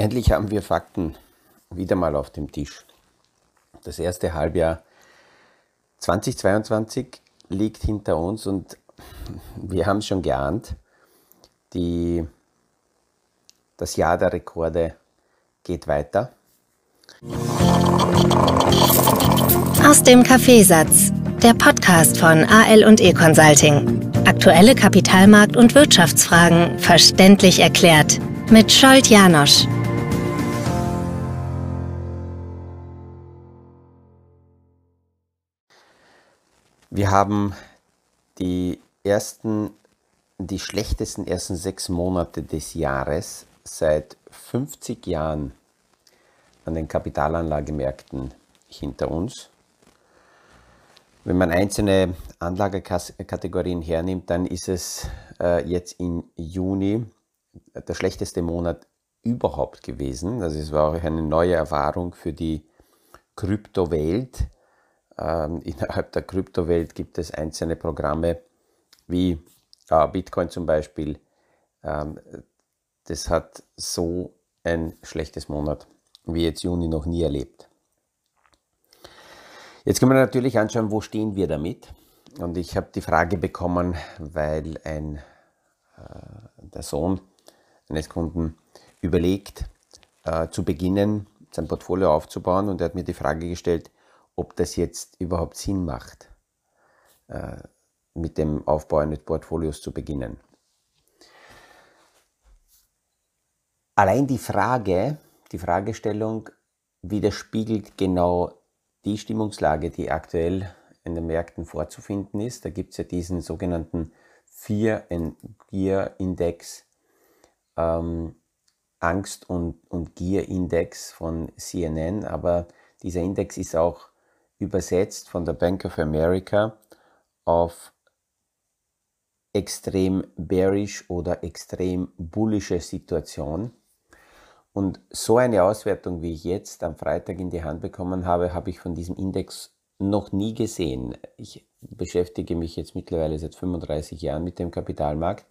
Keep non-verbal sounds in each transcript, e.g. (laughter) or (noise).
Endlich haben wir Fakten wieder mal auf dem Tisch. Das erste Halbjahr 2022 liegt hinter uns und wir haben es schon geahnt, die, das Jahr der Rekorde geht weiter. Aus dem Kaffeesatz, der Podcast von AL und E Consulting. Aktuelle Kapitalmarkt- und Wirtschaftsfragen verständlich erklärt mit Scholt Janosch. Wir haben die ersten, die schlechtesten ersten sechs Monate des Jahres seit 50 Jahren an den Kapitalanlagemärkten hinter uns. Wenn man einzelne Anlagekategorien hernimmt, dann ist es äh, jetzt im Juni der schlechteste Monat überhaupt gewesen. Also es war auch eine neue Erfahrung für die Kryptowelt. Ähm, (laughs) innerhalb der Kryptowelt gibt es einzelne Programme wie äh, Bitcoin zum Beispiel. Ähm, das hat so ein schlechtes Monat wie jetzt Juni noch nie erlebt. Jetzt können wir natürlich anschauen, wo stehen wir damit. Und ich habe die Frage bekommen, weil ein, äh, der Sohn eines Kunden überlegt, äh, zu beginnen, sein Portfolio aufzubauen. Und er hat mir die Frage gestellt, ob das jetzt überhaupt Sinn macht, äh, mit dem Aufbau eines Portfolios zu beginnen. Allein die Frage, die Fragestellung widerspiegelt genau die Stimmungslage, die aktuell in den Märkten vorzufinden ist. Da gibt es ja diesen sogenannten Fear and Gear Index, ähm, Angst- und, und Gier-Index von CNN, aber dieser Index ist auch übersetzt von der Bank of America auf extrem bearish oder extrem bullische Situation. Und so eine Auswertung, wie ich jetzt am Freitag in die Hand bekommen habe, habe ich von diesem Index noch nie gesehen. Ich beschäftige mich jetzt mittlerweile seit 35 Jahren mit dem Kapitalmarkt.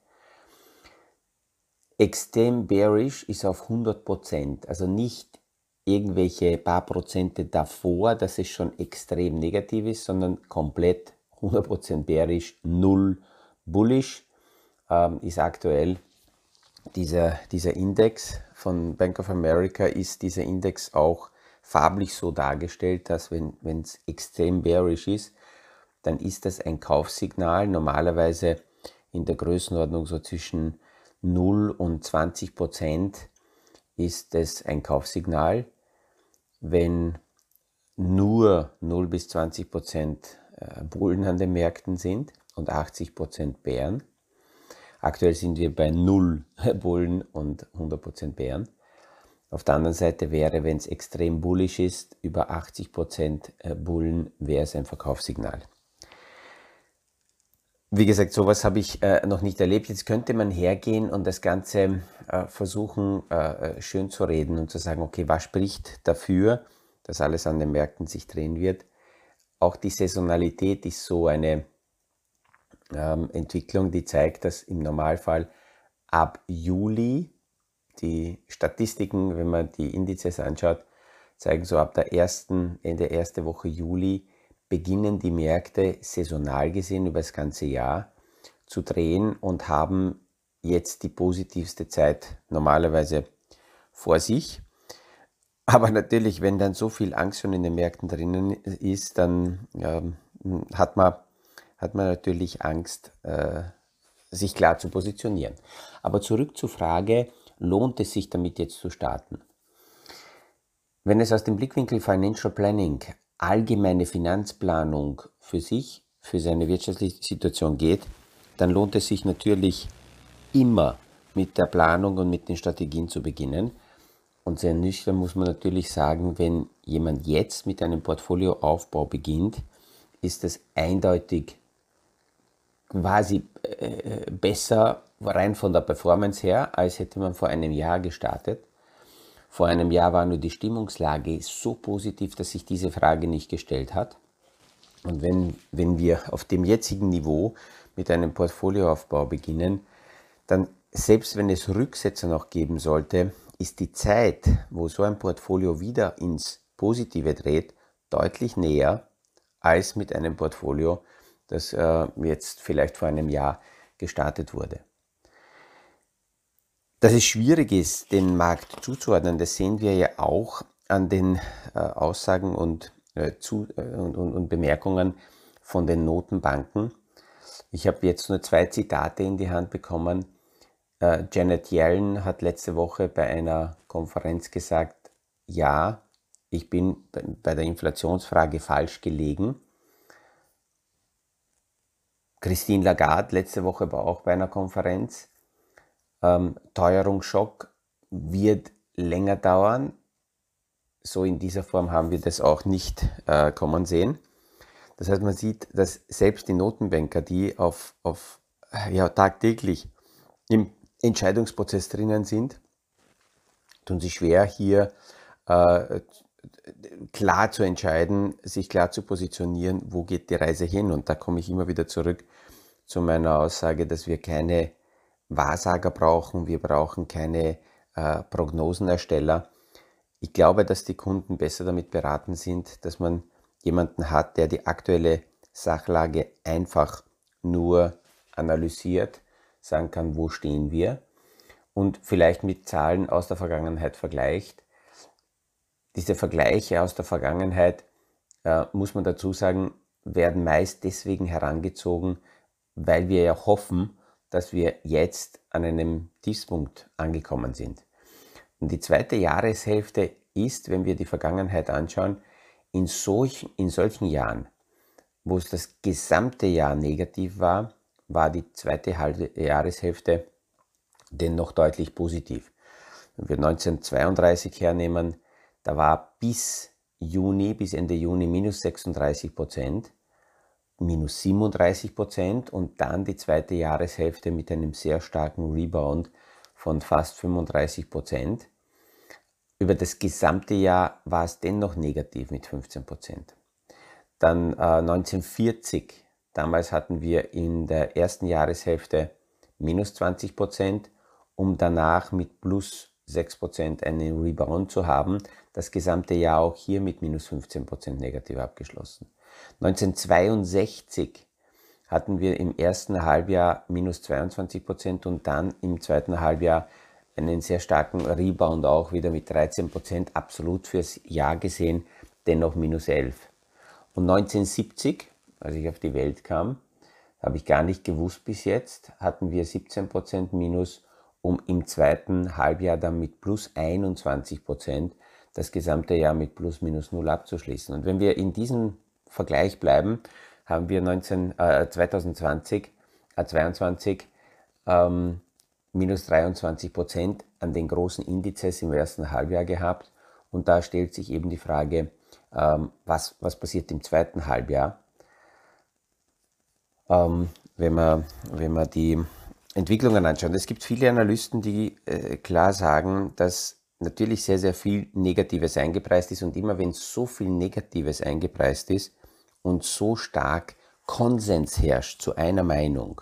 Extrem bearish ist auf 100 Prozent, also nicht irgendwelche paar Prozente davor, dass es schon extrem negativ ist, sondern komplett (laughs) 100% bearish, null bullish ähm, ist aktuell dieser, dieser Index von Bank of America ist dieser Index auch farblich so dargestellt, dass wenn es extrem bearish ist, dann ist das ein Kaufsignal, normalerweise in der Größenordnung so zwischen 0 und 20 Prozent ist es ein Kaufsignal. Wenn nur 0 bis 20 Prozent äh, Bullen an den Märkten sind und 80 Prozent Bären, Aktuell sind wir bei 0 (laughs) Bullen und 100% Bären. Auf der anderen Seite wäre, wenn es extrem bullisch ist, über 80% äh, Bullen, wäre es ein Verkaufssignal. Wie gesagt, sowas habe ich äh, noch nicht erlebt. Jetzt könnte man hergehen und das Ganze äh, versuchen, äh, äh schön zu reden und zu sagen, okay, was spricht dafür, dass alles an den Märkten sich drehen wird. Auch die Saisonalität ist so eine ähm, Entwicklung, die zeigt, dass im Normalfall ab Juli die Statistiken, wenn man die Indizes anschaut, zeigen so ab der ersten, Ende der ersten Woche Juli beginnen die Märkte saisonal gesehen über das ganze Jahr zu drehen und haben jetzt die positivste Zeit normalerweise vor sich. Aber natürlich, wenn dann so viel Angst schon in den Märkten drinnen ist, dann ja, hat man hat man natürlich Angst, äh, sich klar zu positionieren. Aber zurück zur Frage, lohnt es sich damit jetzt zu starten? Wenn es aus dem Blickwinkel Financial Planning, allgemeine Finanzplanung für sich, für seine wirtschaftliche Situation geht, dann lohnt es sich natürlich immer mit der Planung und mit den Strategien zu beginnen. Und sehr nüchtern muss man natürlich sagen, wenn jemand jetzt mit einem Portfolioaufbau beginnt, ist es eindeutig quasi äh, besser rein von der Performance her, als hätte man vor einem Jahr gestartet. Vor einem Jahr war nur die Stimmungslage so positiv, dass sich diese Frage nicht gestellt hat. Und wenn, wenn wir auf dem jetzigen Niveau mit einem Portfolioaufbau beginnen, dann selbst wenn es Rücksetzer noch geben sollte, ist die Zeit, wo so ein Portfolio wieder ins Positive dreht, deutlich näher als mit einem Portfolio, das äh, jetzt vielleicht vor einem Jahr gestartet wurde. Dass es schwierig ist, den Markt zuzuordnen, das sehen wir ja auch an den äh, Aussagen und, äh, zu, äh, und, und, und Bemerkungen von den Notenbanken. Ich habe jetzt nur zwei Zitate in die Hand bekommen. Äh, Janet Yellen hat letzte Woche bei einer Konferenz gesagt, ja, ich bin bei der Inflationsfrage falsch gelegen. Christine Lagarde letzte Woche war auch bei einer Konferenz. Ähm, Teuerungsschock wird länger dauern. So in dieser Form haben wir das auch nicht äh, kommen sehen. Das heißt, man sieht, dass selbst die Notenbanker, die auf, auf ja, tagtäglich im Entscheidungsprozess drinnen sind, tun sich schwer, hier äh, klar zu entscheiden, sich klar zu positionieren, wo geht die Reise hin. Und da komme ich immer wieder zurück zu meiner Aussage, dass wir keine Wahrsager brauchen, wir brauchen keine äh, Prognosenersteller. Ich glaube, dass die Kunden besser damit beraten sind, dass man jemanden hat, der die aktuelle Sachlage einfach nur analysiert, sagen kann, wo stehen wir und vielleicht mit Zahlen aus der Vergangenheit vergleicht. Diese Vergleiche aus der Vergangenheit, äh, muss man dazu sagen, werden meist deswegen herangezogen, weil wir ja hoffen, dass wir jetzt an einem Tiefpunkt angekommen sind. Und die zweite Jahreshälfte ist, wenn wir die Vergangenheit anschauen, in, solch, in solchen Jahren, wo es das gesamte Jahr negativ war, war die zweite Jahreshälfte dennoch deutlich positiv. Wenn wir 1932 hernehmen, da war bis Juni, bis Ende Juni minus 36 Prozent, minus 37 Prozent und dann die zweite Jahreshälfte mit einem sehr starken Rebound von fast 35 Prozent. Über das gesamte Jahr war es dennoch negativ mit 15 Prozent. Dann äh, 1940, damals hatten wir in der ersten Jahreshälfte minus 20 Prozent, um danach mit plus 6 Prozent einen Rebound zu haben. Das gesamte Jahr auch hier mit minus 15 Prozent negativ abgeschlossen. 1962 hatten wir im ersten Halbjahr minus 22 Prozent und dann im zweiten Halbjahr einen sehr starken Rebound auch wieder mit 13 Prozent absolut fürs Jahr gesehen, dennoch minus 11. Und 1970, als ich auf die Welt kam, habe ich gar nicht gewusst bis jetzt, hatten wir 17 Prozent minus, um im zweiten Halbjahr dann mit plus 21 Prozent das gesamte Jahr mit plus minus 0 abzuschließen. Und wenn wir in diesem Vergleich bleiben, haben wir 19, äh, 2020, äh, 22 ähm, minus 23 Prozent an den großen Indizes im ersten Halbjahr gehabt. Und da stellt sich eben die Frage, ähm, was, was passiert im zweiten Halbjahr, ähm, wenn, man, wenn man die Entwicklungen anschaut. Es gibt viele Analysten, die äh, klar sagen, dass natürlich sehr, sehr viel Negatives eingepreist ist. Und immer wenn so viel Negatives eingepreist ist und so stark Konsens herrscht zu einer Meinung,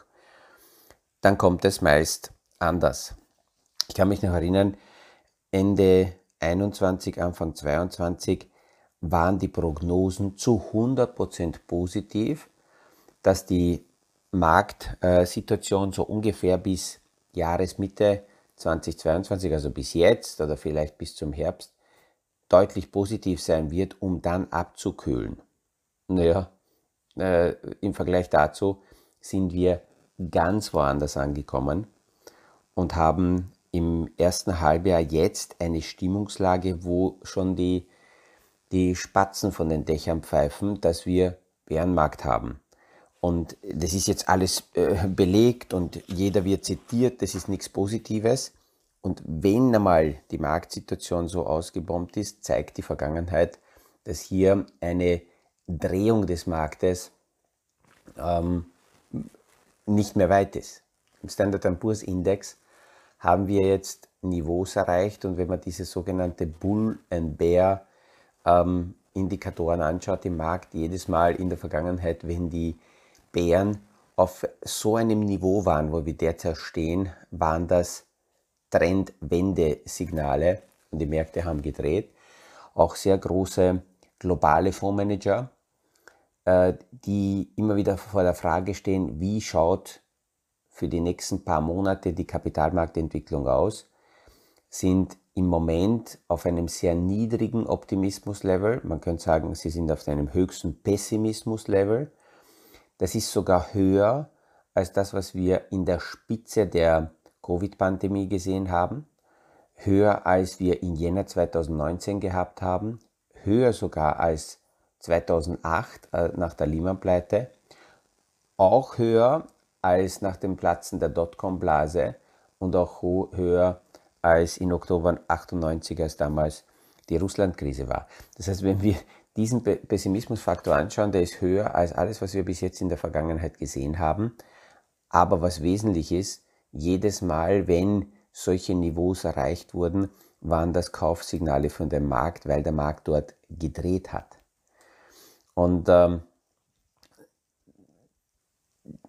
dann kommt es meist anders. Ich kann mich noch erinnern, Ende 21, Anfang 22 waren die Prognosen zu 100% positiv, dass die Marktsituation so ungefähr bis Jahresmitte 2022, also bis jetzt oder vielleicht bis zum Herbst, deutlich positiv sein wird, um dann abzukühlen. Naja, äh, im Vergleich dazu sind wir ganz woanders angekommen und haben im ersten Halbjahr jetzt eine Stimmungslage, wo schon die, die Spatzen von den Dächern pfeifen, dass wir Bärenmarkt haben. Und das ist jetzt alles äh, belegt und jeder wird zitiert, das ist nichts Positives. Und wenn einmal die Marktsituation so ausgebombt ist, zeigt die Vergangenheit, dass hier eine Drehung des Marktes ähm, nicht mehr weit ist. Im Standard Poor's Index haben wir jetzt Niveaus erreicht und wenn man diese sogenannte Bull and Bear ähm, Indikatoren anschaut im Markt, jedes Mal in der Vergangenheit, wenn die Bären auf so einem Niveau waren, wo wir derzeit stehen, waren das Trendwende-Signale und die Märkte haben gedreht. Auch sehr große globale Fondsmanager, äh, die immer wieder vor der Frage stehen, wie schaut für die nächsten paar Monate die Kapitalmarktentwicklung aus, sind im Moment auf einem sehr niedrigen Optimismuslevel. Man könnte sagen, sie sind auf einem höchsten Pessimismuslevel. Das ist sogar höher als das, was wir in der Spitze der Covid-Pandemie gesehen haben, höher als wir in Jänner 2019 gehabt haben, höher sogar als 2008 äh, nach der Lehman-Pleite, auch höher als nach dem Platzen der Dotcom-Blase und auch höher als in Oktober 98, als damals die Russland-Krise war. Das heißt, wenn wir diesen Pessimismusfaktor anschauen, der ist höher als alles, was wir bis jetzt in der Vergangenheit gesehen haben. Aber was wesentlich ist, jedes Mal, wenn solche Niveaus erreicht wurden, waren das Kaufsignale von dem Markt, weil der Markt dort gedreht hat. Und ähm,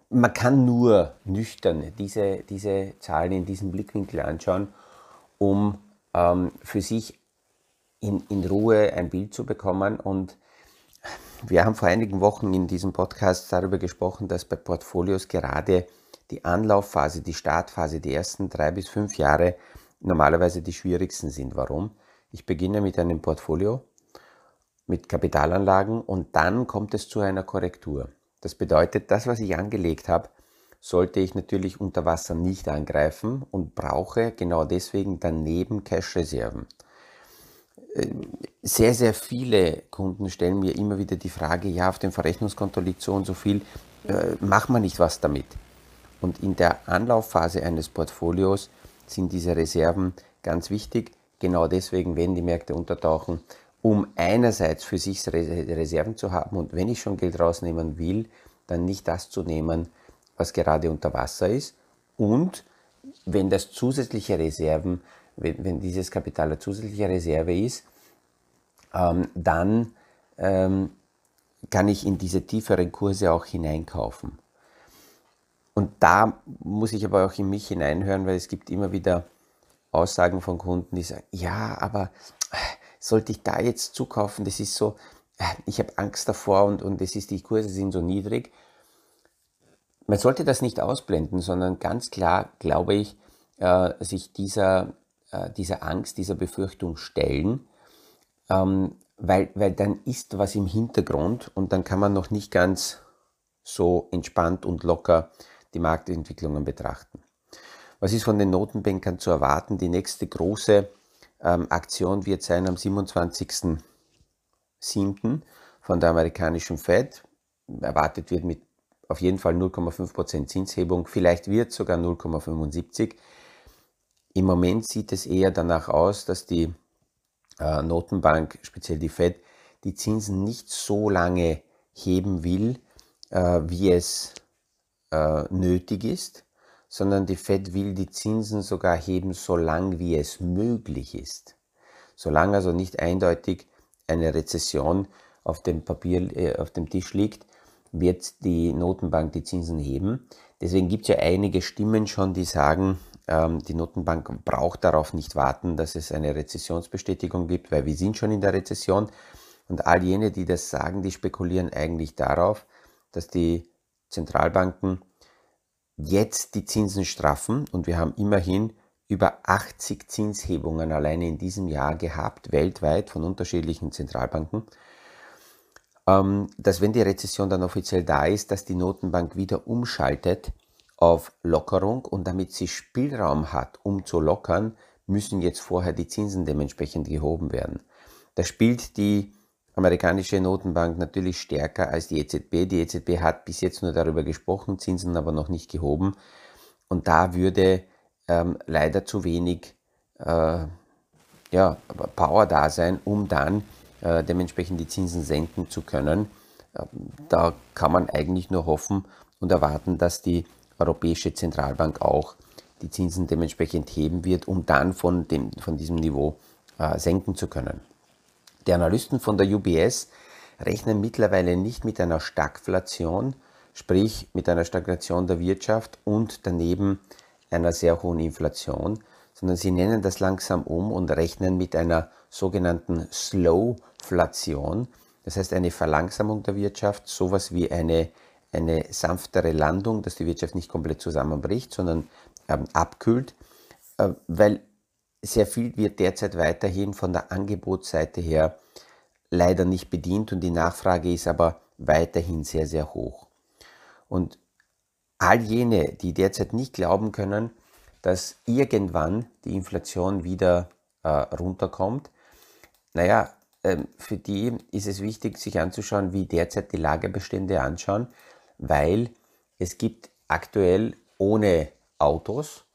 man kann nur nüchtern diese, diese Zahlen in diesem Blickwinkel anschauen, um ähm, für sich in, in Ruhe ein Bild zu bekommen. Und wir haben vor einigen Wochen in diesem Podcast darüber gesprochen, dass bei Portfolios gerade die Anlaufphase, die Startphase, die ersten drei bis fünf Jahre normalerweise die schwierigsten sind. Warum? Ich beginne mit einem Portfolio, mit Kapitalanlagen und dann kommt es zu einer Korrektur. Das bedeutet, das, was ich angelegt habe, sollte ich natürlich unter Wasser nicht angreifen und brauche genau deswegen daneben Cash-Reserven. Sehr, sehr viele Kunden stellen mir immer wieder die Frage, ja, auf dem Verrechnungskonto liegt so und so viel, äh, macht man nicht was damit. Und in der Anlaufphase eines Portfolios sind diese Reserven ganz wichtig, genau deswegen, wenn die Märkte untertauchen, um einerseits für sich Reserven zu haben und wenn ich schon Geld rausnehmen will, dann nicht das zu nehmen, was gerade unter Wasser ist und wenn das zusätzliche Reserven, wenn, wenn dieses Kapital eine zusätzliche Reserve ist, ähm, dann ähm, kann ich in diese tieferen Kurse auch hineinkaufen. Und da muss ich aber auch in mich hineinhören, weil es gibt immer wieder Aussagen von Kunden, die sagen, ja, aber äh, sollte ich da jetzt zukaufen? Das ist so, äh, ich habe Angst davor und, und es ist, die Kurse sind so niedrig. Man sollte das nicht ausblenden, sondern ganz klar, glaube ich, äh, sich dieser, äh, dieser Angst, dieser Befürchtung stellen, ähm, weil, weil dann ist was im Hintergrund und dann kann man noch nicht ganz so entspannt und locker die Marktentwicklungen betrachten. Was ist von den Notenbankern zu erwarten? Die nächste große ähm, Aktion wird sein am 27.07. von der amerikanischen Fed. Erwartet wird mit auf jeden Fall 0,5% Zinshebung, vielleicht wird sogar 0,75. Im Moment sieht es eher danach aus, dass die äh, Notenbank, speziell die Fed, die Zinsen nicht so lange heben will, äh, wie es äh, nötig ist, sondern die Fed will die Zinsen sogar heben, solange wie es möglich ist. Solange also nicht eindeutig eine Rezession auf dem Papier, äh, auf dem Tisch liegt, wird die Notenbank die Zinsen heben. Deswegen gibt es ja einige Stimmen schon, die sagen, die Notenbank braucht darauf nicht warten, dass es eine Rezessionsbestätigung gibt, weil wir sind schon in der Rezession. Und all jene, die das sagen, die spekulieren eigentlich darauf, dass die Zentralbanken jetzt die Zinsen straffen und wir haben immerhin über 80 Zinshebungen alleine in diesem Jahr gehabt, weltweit von unterschiedlichen Zentralbanken, ähm, dass wenn die Rezession dann offiziell da ist, dass die Notenbank wieder umschaltet auf Lockerung und damit sie Spielraum hat, um zu lockern, müssen jetzt vorher die Zinsen dementsprechend gehoben werden. Da spielt die amerikanische Notenbank natürlich stärker als die EZB. Die EZB hat bis jetzt nur darüber gesprochen, Zinsen aber noch nicht gehoben. Und da würde ähm, leider zu wenig äh, ja, Power da sein, um dann äh, dementsprechend die Zinsen senken zu können. Ähm, da kann man eigentlich nur hoffen und erwarten, dass die Europäische Zentralbank auch die Zinsen dementsprechend heben wird, um dann von, dem, von diesem Niveau äh, senken zu können. Die Analysten von der UBS rechnen mittlerweile nicht mit einer Stagflation, sprich mit einer Stagnation der Wirtschaft und daneben einer sehr hohen Inflation, sondern sie nennen das langsam um und rechnen mit einer sogenannten Slowflation. Das heißt eine Verlangsamung der Wirtschaft, sowas wie eine, eine sanftere Landung, dass die Wirtschaft nicht komplett zusammenbricht, sondern ähm, abkühlt, äh, weil sehr viel wird derzeit weiterhin von der Angebotsseite her leider nicht bedient und die Nachfrage ist aber weiterhin sehr, sehr hoch. Und all jene, die derzeit nicht glauben können, dass irgendwann die Inflation wieder äh, runterkommt, naja, äh, für die ist es wichtig, sich anzuschauen, wie derzeit die Lagerbestände anschauen, weil es gibt aktuell ohne Autos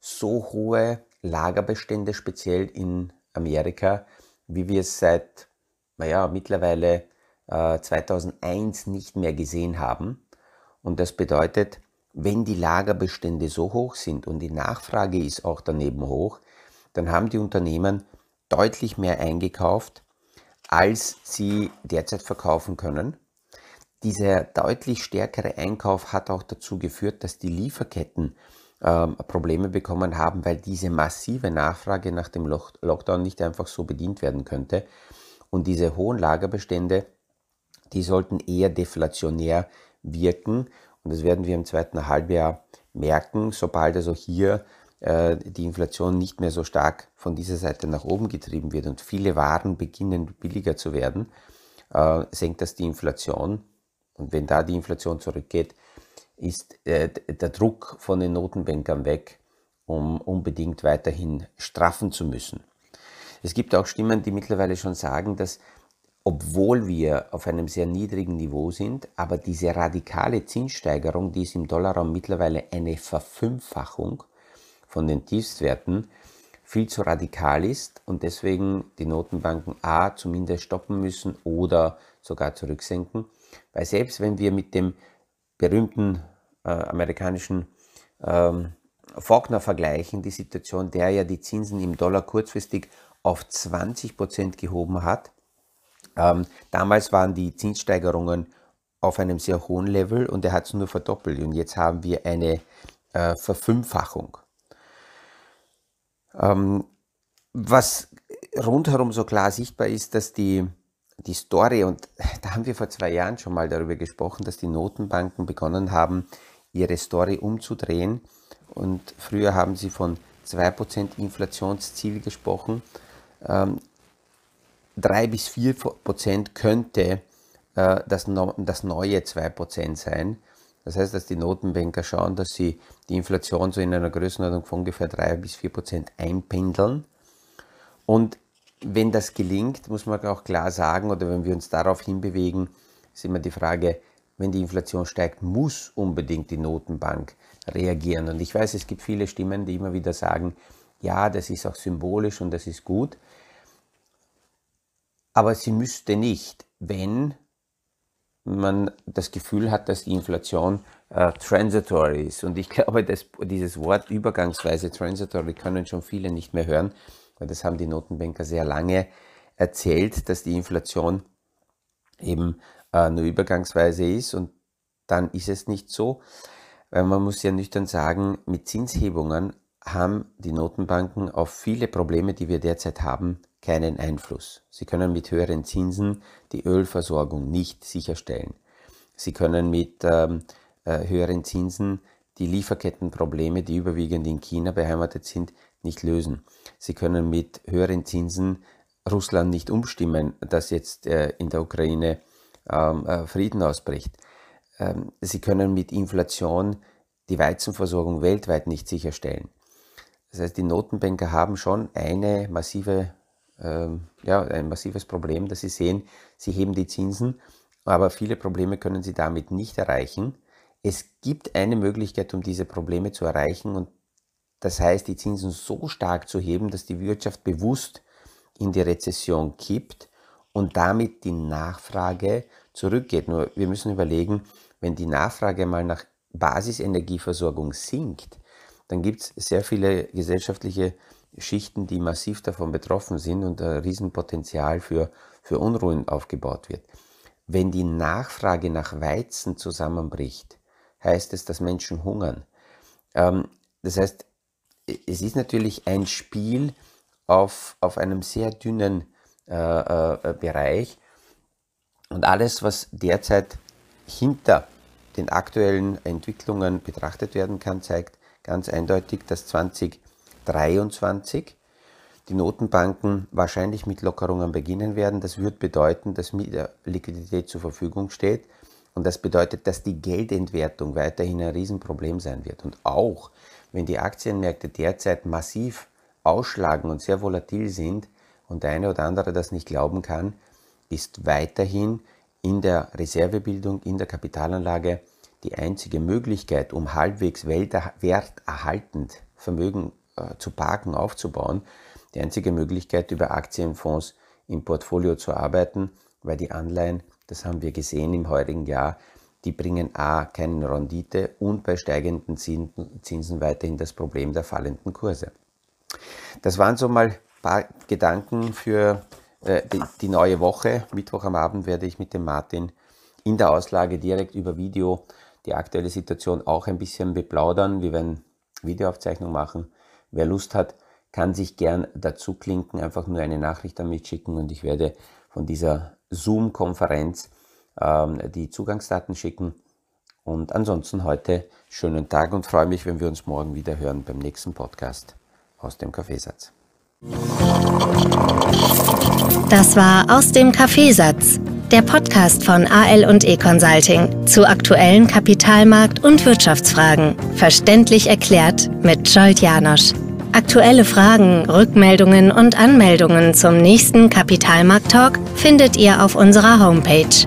so hohe Lagerbestände, speziell in Amerika, wie wir es seit, naja, mittlerweile äh, 2001 nicht mehr gesehen haben. Und das bedeutet, wenn die Lagerbestände so hoch sind und die Nachfrage ist auch daneben hoch, dann haben die Unternehmen deutlich mehr eingekauft, als sie derzeit verkaufen können. Dieser deutlich stärkere Einkauf hat auch dazu geführt, dass die Lieferketten ähm, Probleme bekommen haben, weil diese massive Nachfrage nach dem Lockdown nicht einfach so bedient werden könnte. Und diese hohen Lagerbestände, die sollten eher deflationär wirken. Und das werden wir im zweiten Halbjahr merken, sobald also hier äh, die Inflation nicht mehr so stark von dieser Seite nach oben getrieben wird und viele Waren beginnen billiger zu werden, äh, senkt das die Inflation. Und wenn da die Inflation zurückgeht, ist äh, der Druck von den Notenbankern weg, um unbedingt weiterhin straffen zu müssen. Es gibt auch Stimmen, die mittlerweile schon sagen, dass obwohl wir auf einem sehr niedrigen Niveau sind, aber diese radikale Zinssteigerung, die ist im Dollarraum mittlerweile eine Verfünffachung von den Tiefstwerten, viel zu radikal ist und deswegen die Notenbanken A zumindest stoppen müssen oder sogar zurücksenken. Weil selbst wenn wir mit dem berühmten äh, amerikanischen ähm, Faulkner vergleichen, die Situation, der ja die Zinsen im Dollar kurzfristig auf 20 Prozent gehoben hat. Ähm, damals waren die Zinssteigerungen auf einem sehr hohen Level und er hat es nur verdoppelt und jetzt haben wir eine äh, Verfünffachung. Ähm, was rundherum so klar sichtbar ist, dass die die Story, und (laughs) da haben wir vor zwei Jahren schon mal darüber gesprochen, dass die Notenbanken begonnen haben, ihre Story umzudrehen. Und früher haben sie von 2% Inflationsziel gesprochen. Ähm, 3 bis 4% könnte äh, das, das neue 2% sein. Das heißt, dass die Notenbanker schauen, dass sie die Inflation so in einer Größenordnung von ungefähr 3 bis 4% einpendeln. Und wenn das gelingt, muss man auch klar sagen, oder wenn wir uns darauf hinbewegen, ist immer die Frage, wenn die Inflation steigt, muss unbedingt die Notenbank reagieren. Und ich weiß, es gibt viele Stimmen, die immer wieder sagen, ja, das ist auch symbolisch und das ist gut. Aber sie müsste nicht, wenn man das Gefühl hat, dass die Inflation äh, transitory ist. Und ich glaube, dass dieses Wort übergangsweise transitory können schon viele nicht mehr hören, das haben die Notenbanker sehr lange erzählt, dass die Inflation eben äh, nur übergangsweise ist und dann ist es nicht so. Weil man muss ja nüchtern sagen, mit Zinshebungen haben die Notenbanken auf viele Probleme, die wir derzeit haben, keinen Einfluss. Sie können mit höheren Zinsen die Ölversorgung nicht sicherstellen. Sie können mit ähm, äh, höheren Zinsen die Lieferkettenprobleme, die überwiegend in China beheimatet sind, nicht lösen. Sie können mit höheren Zinsen Russland nicht umstimmen, dass jetzt äh, in der Ukraine ähm, äh, Frieden ausbricht. Ähm, sie können mit Inflation die Weizenversorgung weltweit nicht sicherstellen. Das heißt, die Notenbanker haben schon eine massive, ähm, ja, ein massives Problem, dass sie sehen, sie heben die Zinsen, aber viele Probleme können sie damit nicht erreichen. Es gibt eine Möglichkeit, um diese Probleme zu erreichen und das heißt, die Zinsen so stark zu heben, dass die Wirtschaft bewusst in die Rezession kippt und damit die Nachfrage zurückgeht. Nur wir müssen überlegen, wenn die Nachfrage mal nach Basisenergieversorgung sinkt, dann gibt es sehr viele gesellschaftliche Schichten, die massiv davon betroffen sind und ein Riesenpotenzial für, für Unruhen aufgebaut wird. Wenn die Nachfrage nach Weizen zusammenbricht, heißt es, dass Menschen hungern. Ähm, das heißt, es ist natürlich ein Spiel auf, auf einem sehr dünnen äh, äh, Bereich und alles, was derzeit hinter den aktuellen Entwicklungen betrachtet werden kann, zeigt ganz eindeutig, dass 2023 die Notenbanken wahrscheinlich mit Lockerungen beginnen werden. Das wird bedeuten, dass Liquidität zur Verfügung steht. Und das bedeutet, dass die Geldentwertung weiterhin ein Riesenproblem sein wird. Und auch wenn die Aktienmärkte derzeit massiv ausschlagen und sehr volatil sind und der eine oder andere das nicht glauben kann, ist weiterhin in der Reservebildung, in der Kapitalanlage die einzige Möglichkeit, um halbwegs werterhaltend Vermögen äh, zu parken, aufzubauen, die einzige Möglichkeit, über Aktienfonds im Portfolio zu arbeiten, weil die Anleihen, das haben wir gesehen im heurigen Jahr, die bringen A keine Rendite und bei steigenden Zinsen weiterhin das Problem der fallenden Kurse. Das waren so mal ein paar Gedanken für äh, die, die, neue Woche. Mittwoch am Abend werde ich mit dem Martin in der Auslage direkt über Video die aktuelle Situation auch ein bisschen beplaudern. Wir werden Videoaufzeichnung machen. Wer Lust hat, kann sich gern dazu klinken, einfach nur eine Nachricht an mich schicken und ich werde von dieser Zoom-Konferenz die Zugangsdaten schicken. Und ansonsten heute schönen Tag und freue mich, wenn wir uns morgen wieder hören beim nächsten Podcast aus dem Kaffeesatz. Das war aus dem Kaffeesatz, der Podcast von AL und E Consulting zu aktuellen Kapitalmarkt- und Wirtschaftsfragen, verständlich erklärt mit Scholt Janosch. Aktuelle Fragen, Rückmeldungen und Anmeldungen zum nächsten Kapitalmarkt-Talk findet ihr auf unserer Homepage